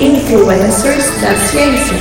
Influencers da Ciência.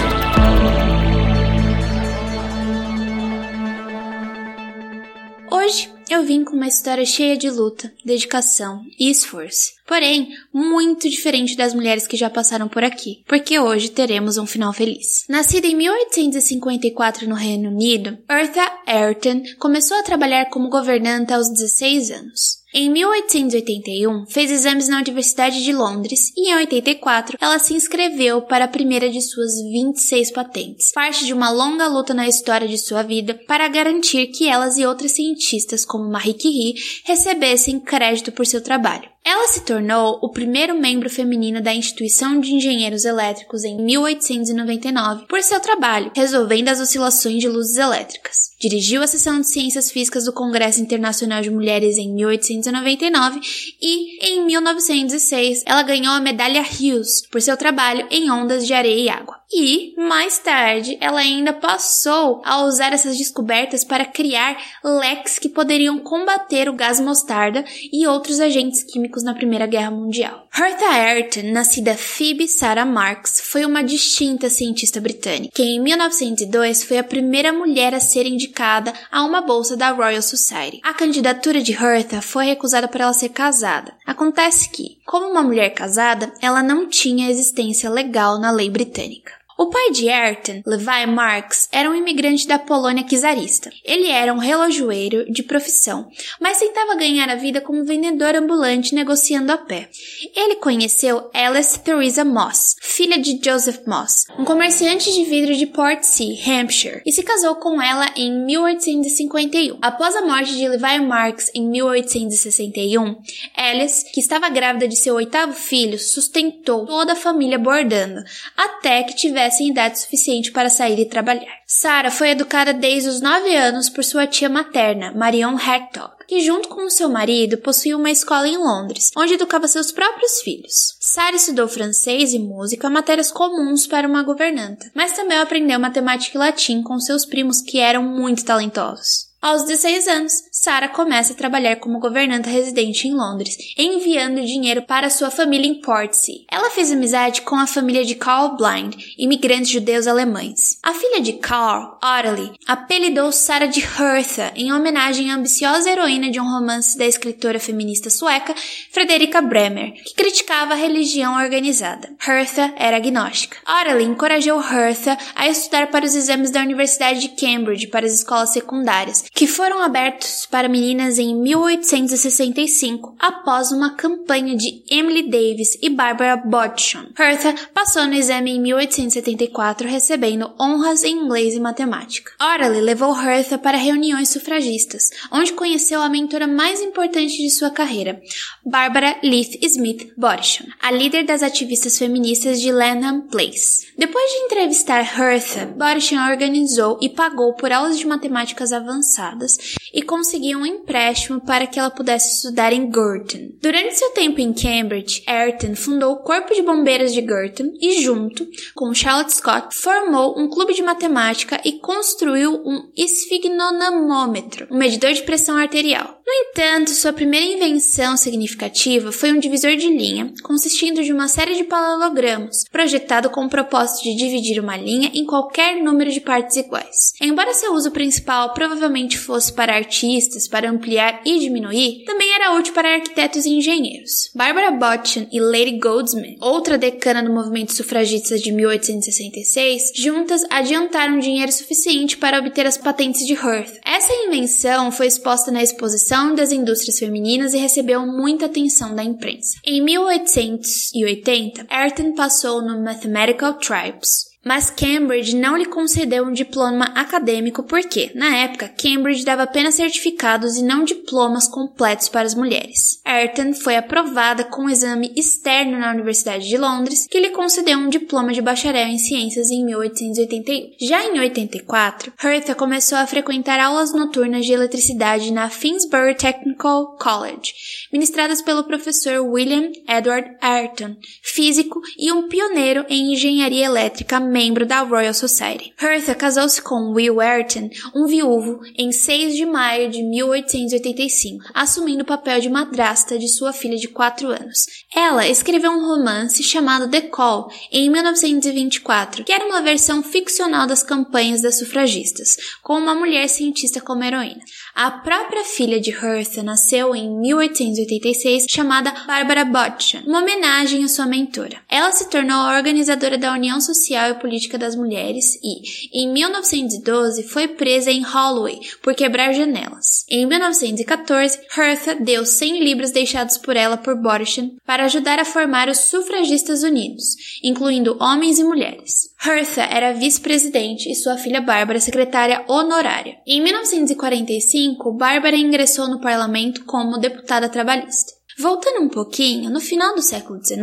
Hoje eu vim com uma história cheia de luta, dedicação e esforço. Porém, muito diferente das mulheres que já passaram por aqui, porque hoje teremos um final feliz. Nascida em 1854 no Reino Unido, Eartha Ayrton começou a trabalhar como governanta aos 16 anos. Em 1881, fez exames na Universidade de Londres e em 84 ela se inscreveu para a primeira de suas 26 patentes, parte de uma longa luta na história de sua vida para garantir que elas e outras cientistas como Marie Curie recebessem crédito por seu trabalho. Ela se tornou o primeiro membro feminino da Instituição de Engenheiros Elétricos em 1899 por seu trabalho resolvendo as oscilações de luzes elétricas. Dirigiu a seção de Ciências Físicas do Congresso Internacional de Mulheres em 1899 e, em 1906, ela ganhou a medalha Hughes por seu trabalho em ondas de areia e água. E, mais tarde, ela ainda passou a usar essas descobertas para criar leques que poderiam combater o gás mostarda e outros agentes químicos na Primeira Guerra Mundial. Hertha Ayrton, nascida Phoebe Sarah Marks, foi uma distinta cientista britânica, que em 1902 foi a primeira mulher a ser indicada a uma bolsa da Royal Society. A candidatura de Hertha foi recusada por ela ser casada. Acontece que, como uma mulher casada, ela não tinha existência legal na lei britânica. O pai de Ayrton, Levi Marx, era um imigrante da Polônia czarista. Ele era um relojoeiro de profissão, mas tentava ganhar a vida como vendedor ambulante negociando a pé. Ele conheceu Alice Theresa Moss, filha de Joseph Moss, um comerciante de vidro de Portsea, Hampshire, e se casou com ela em 1851. Após a morte de Levi Marx em 1861, Alice, que estava grávida de seu oitavo filho, sustentou toda a família bordando, até que tivesse tivessem idade suficiente para sair e trabalhar. Sarah foi educada desde os 9 anos por sua tia materna, Marion Hector, que junto com seu marido possuía uma escola em Londres, onde educava seus próprios filhos. Sarah estudou francês e música, matérias comuns para uma governanta, mas também aprendeu matemática e latim com seus primos que eram muito talentosos. Aos 16 anos, Sarah começa a trabalhar como governanta residente em Londres, enviando dinheiro para sua família em Portsea. Ela fez amizade com a família de Carl Blind, imigrantes judeus alemães. A filha de Carl, Aurelie, apelidou Sarah de Hertha em homenagem à ambiciosa heroína de um romance da escritora feminista sueca Frederica Bremer, que criticava a religião organizada. Hertha era agnóstica. Aurelie encorajou Hertha a estudar para os exames da Universidade de Cambridge para as escolas secundárias, que foram abertos para meninas em 1865, após uma campanha de Emily Davis e Barbara Bodson. Hertha passou no exame em 1874, recebendo honras em inglês e matemática. Orally levou Hertha para reuniões sufragistas, onde conheceu a mentora mais importante de sua carreira, Barbara Leith Smith Bodson, a líder das ativistas feministas de Lanham Place. Depois de entrevistar Hertha, Bodson organizou e pagou por aulas de matemáticas avançadas e conseguiu um empréstimo para que ela pudesse estudar em Girton. Durante seu tempo em Cambridge, Ayrton fundou o Corpo de Bombeiros de Girton e, junto com Charlotte Scott, formou um clube de matemática e construiu um esfigmonamômetro, um medidor de pressão arterial. No entanto, sua primeira invenção significativa foi um divisor de linha, consistindo de uma série de paralelogramas, projetado com o propósito de dividir uma linha em qualquer número de partes iguais. Embora seu uso principal provavelmente fosse para artistas, para ampliar e diminuir, também era útil para arquitetos e engenheiros. Barbara Botchin e Lady Goldsmith, outra decana do movimento sufragista de 1866, juntas adiantaram dinheiro suficiente para obter as patentes de Hearth. Essa invenção foi exposta na exposição das indústrias femininas e recebeu muita atenção da imprensa. Em 1880, Ayrton passou no Mathematical Tribes, mas Cambridge não lhe concedeu um diploma acadêmico porque, na época, Cambridge dava apenas certificados e não diplomas completos para as mulheres. Ayrton foi aprovada com um exame externo na Universidade de Londres, que lhe concedeu um diploma de bacharel em ciências em 1881. Já em 84, Hertha começou a frequentar aulas noturnas de eletricidade na Finsbury Technical College, ministradas pelo professor William Edward Ayrton, físico e um pioneiro em engenharia elétrica, membro da Royal Society. Hertha casou-se com Will Ayrton, um viúvo, em 6 de maio de 1885, assumindo o papel de madrasta de sua filha de 4 anos. Ela escreveu um romance chamado The Call em 1924, que era uma versão ficcional das campanhas das sufragistas, com uma mulher cientista como heroína. A própria filha de Hertha nasceu em 1886, chamada Barbara Botchan, uma homenagem à sua mentora. Ela se tornou a organizadora da União Social e Política das Mulheres e, em 1912, foi presa em Holloway por quebrar janelas. Em 1914, Hertha deu 100 libras deixados por ela por Botchan para ajudar a formar os Sufragistas Unidos, incluindo homens e mulheres. Hertha era vice-presidente e sua filha Bárbara secretária honorária. Em 1945, Bárbara ingressou no parlamento como deputada trabalhista. Voltando um pouquinho, no final do século XIX,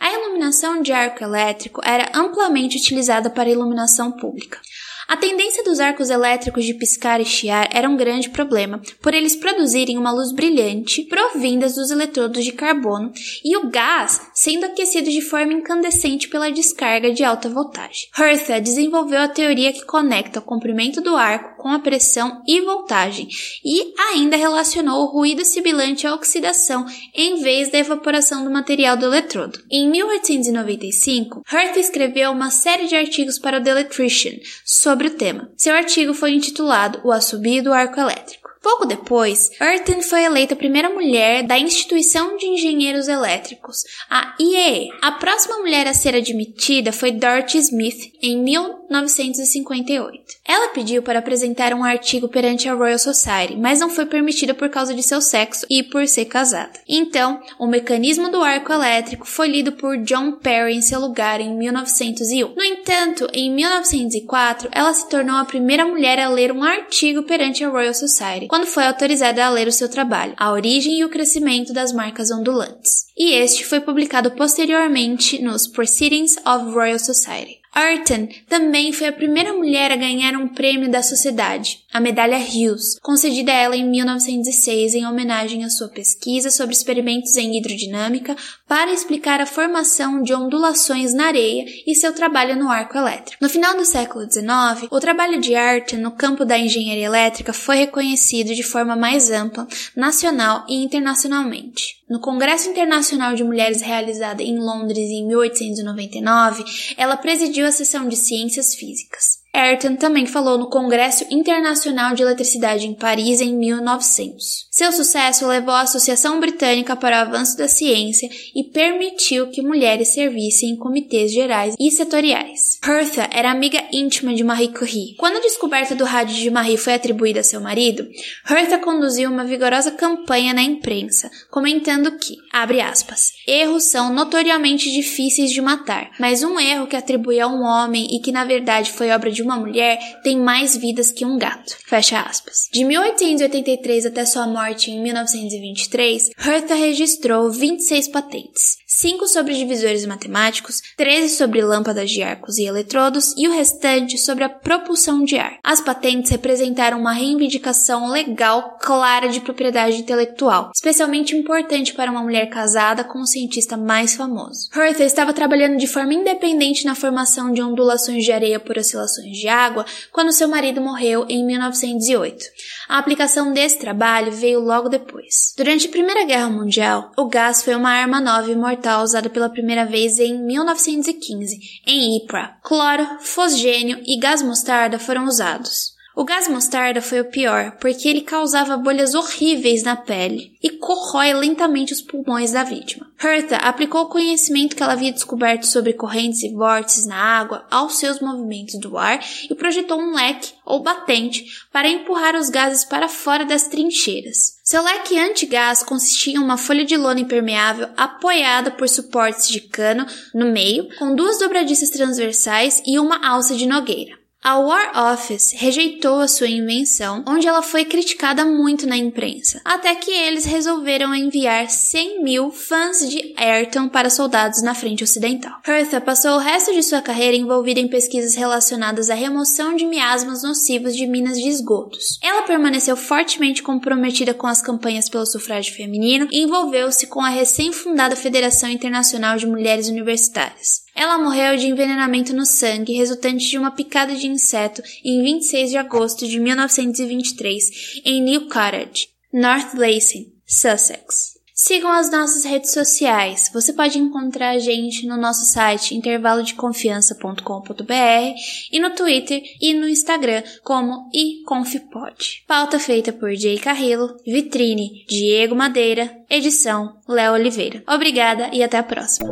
a iluminação de arco elétrico era amplamente utilizada para iluminação pública. A tendência dos arcos elétricos de piscar e chiar era um grande problema, por eles produzirem uma luz brilhante provindas dos eletrodos de carbono e o gás sendo aquecido de forma incandescente pela descarga de alta voltagem. Hertha desenvolveu a teoria que conecta o comprimento do arco com a pressão e voltagem e ainda relacionou o ruído sibilante à oxidação em vez da evaporação do material do eletrodo. Em 1895, Hertha escreveu uma série de artigos para o The Electrician sobre sobre o tema. Seu artigo foi intitulado O Assobio do Arco Elétrico. Pouco depois, Ayrton foi eleita a primeira mulher da Instituição de Engenheiros Elétricos, a IEE. A próxima mulher a ser admitida foi Dorothy Smith, em 1958. Ela pediu para apresentar um artigo perante a Royal Society, mas não foi permitida por causa de seu sexo e por ser casada. Então, o mecanismo do arco elétrico foi lido por John Perry em seu lugar em 1901. No entanto, em 1904, ela se tornou a primeira mulher a ler um artigo perante a Royal Society quando foi autorizada a ler o seu trabalho, A Origem e o Crescimento das Marcas Ondulantes. E este foi publicado posteriormente nos Proceedings of Royal Society. Ayrton também foi a primeira mulher a ganhar um prêmio da sociedade, a Medalha Hughes, concedida a ela em 1906 em homenagem à sua pesquisa sobre experimentos em hidrodinâmica para explicar a formação de ondulações na areia e seu trabalho no arco elétrico. No final do século XIX, o trabalho de Ayrton no campo da engenharia elétrica foi reconhecido de forma mais ampla, nacional e internacionalmente. No Congresso Internacional de Mulheres realizado em Londres em 1899, ela presidiu a sessão de ciências físicas. Ayrton também falou no Congresso Internacional de Eletricidade em Paris em 1900. Seu sucesso levou a Associação Britânica para o Avanço da Ciência e permitiu que mulheres servissem em comitês gerais e setoriais. Hertha era amiga íntima de Marie Curie. Quando a descoberta do rádio de Marie foi atribuída a seu marido, Hertha conduziu uma vigorosa campanha na imprensa, comentando que, abre aspas, erros são notoriamente difíceis de matar, mas um erro que atribui a um homem e que na verdade foi obra de uma mulher tem mais vidas que um gato. Fecha aspas. De 1883 até sua morte em 1923, Hertha registrou 26 patentes, 5 sobre divisores matemáticos, 13 sobre lâmpadas de arcos e eletrodos e o restante sobre a propulsão de ar. As patentes representaram uma reivindicação legal clara de propriedade intelectual, especialmente importante para uma mulher casada com o cientista mais famoso. Hertha estava trabalhando de forma independente na formação de ondulações de areia por oscilações de água quando seu marido morreu em 1908. A aplicação desse trabalho veio logo depois. Durante a Primeira Guerra Mundial, o gás foi uma arma nova e mortal mortal usada pela primeira vez em 1915, em Ypres. Cloro, fosgênio e gás mostarda foram usados. O gás mostarda foi o pior, porque ele causava bolhas horríveis na pele e corrói lentamente os pulmões da vítima. Hertha aplicou o conhecimento que ela havia descoberto sobre correntes e vórtices na água aos seus movimentos do ar e projetou um leque ou batente para empurrar os gases para fora das trincheiras. Seu leque anti-gás consistia em uma folha de lona impermeável apoiada por suportes de cano no meio, com duas dobradiças transversais e uma alça de nogueira. A War Office rejeitou a sua invenção, onde ela foi criticada muito na imprensa, até que eles resolveram enviar 100 mil fãs de Ayrton para soldados na frente ocidental. Hertha passou o resto de sua carreira envolvida em pesquisas relacionadas à remoção de miasmas nocivos de minas de esgotos. Ela permaneceu fortemente comprometida com as campanhas pelo sufrágio feminino e envolveu-se com a recém-fundada Federação Internacional de Mulheres Universitárias. Ela morreu de envenenamento no sangue resultante de uma picada de inseto em 26 de agosto de 1923 em New Cottage, North Lacing, Sussex. Sigam as nossas redes sociais. Você pode encontrar a gente no nosso site intervalodeconfiança.com.br e no Twitter e no Instagram como iconfpod. Pauta feita por Jay Carrillo, vitrine Diego Madeira, edição Léo Oliveira. Obrigada e até a próxima.